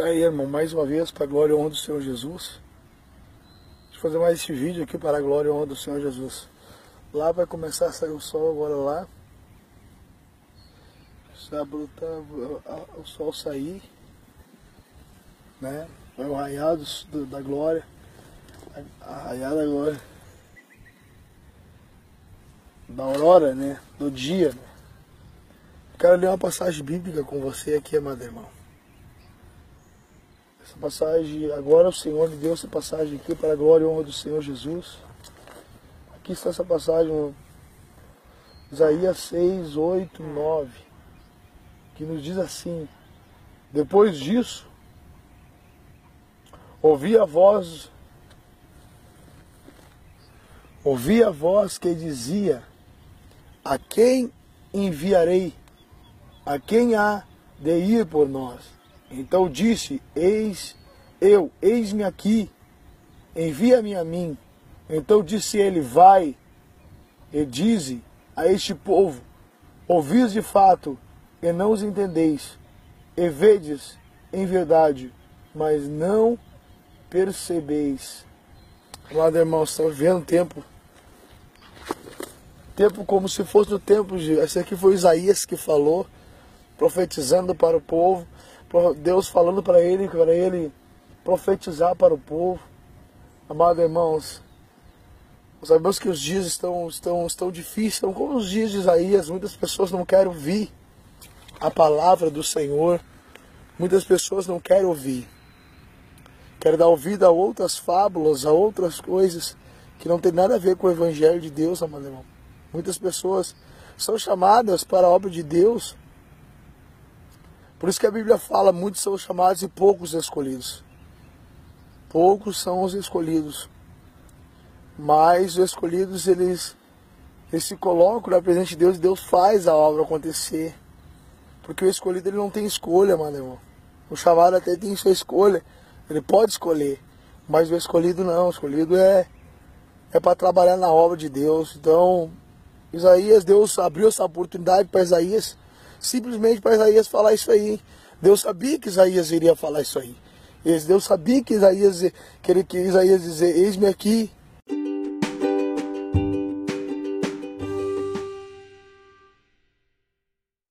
Tá aí, irmão, mais uma vez, para a glória e honra do Senhor Jesus. Deixa eu fazer mais este vídeo aqui para a glória e honra do Senhor Jesus. Lá vai começar a sair o sol agora lá. Sábado tá o sol sair, né? Vai o raiado da glória. A raiada da glória. Da aurora, né? Do dia, né? Quero ler uma passagem bíblica com você aqui, amado irmão. Essa passagem, agora o Senhor me deu essa passagem aqui para a glória e honra do Senhor Jesus. Aqui está essa passagem, Isaías 6, 8, 9, que nos diz assim: Depois disso, ouvi a voz, ouvi a voz que dizia: A quem enviarei? A quem há de ir por nós? Então disse: Eis eu, eis-me aqui, envia-me a mim. Então disse ele: Vai e dize a este povo: Ouvis de fato e não os entendeis, e vedes em verdade, mas não percebeis. Amado irmão, estamos vendo tempo. Tempo como se fosse no tempo de. Esse aqui foi Isaías que falou, profetizando para o povo. Deus falando para ele, para ele profetizar para o povo. Amados irmãos, sabemos que os dias estão, estão, estão difíceis, estão como os dias de Isaías. Muitas pessoas não querem ouvir a palavra do Senhor. Muitas pessoas não querem ouvir. Querem dar ouvido a outras fábulas, a outras coisas que não tem nada a ver com o Evangelho de Deus, amado irmão. Muitas pessoas são chamadas para a obra de Deus, por isso que a Bíblia fala, muitos são chamados e poucos escolhidos. Poucos são os escolhidos. Mas os escolhidos, eles, eles se colocam na presença de Deus e Deus faz a obra acontecer. Porque o escolhido ele não tem escolha, mano, irmão. O chamado até tem sua escolha. Ele pode escolher. Mas o escolhido não. O escolhido é, é para trabalhar na obra de Deus. Então, Isaías, Deus abriu essa oportunidade para Isaías simplesmente para Isaías falar isso aí. Deus sabia que Isaías iria falar isso aí. Deus sabia que Isaías, que ele, que Isaías dizer, eis-me aqui,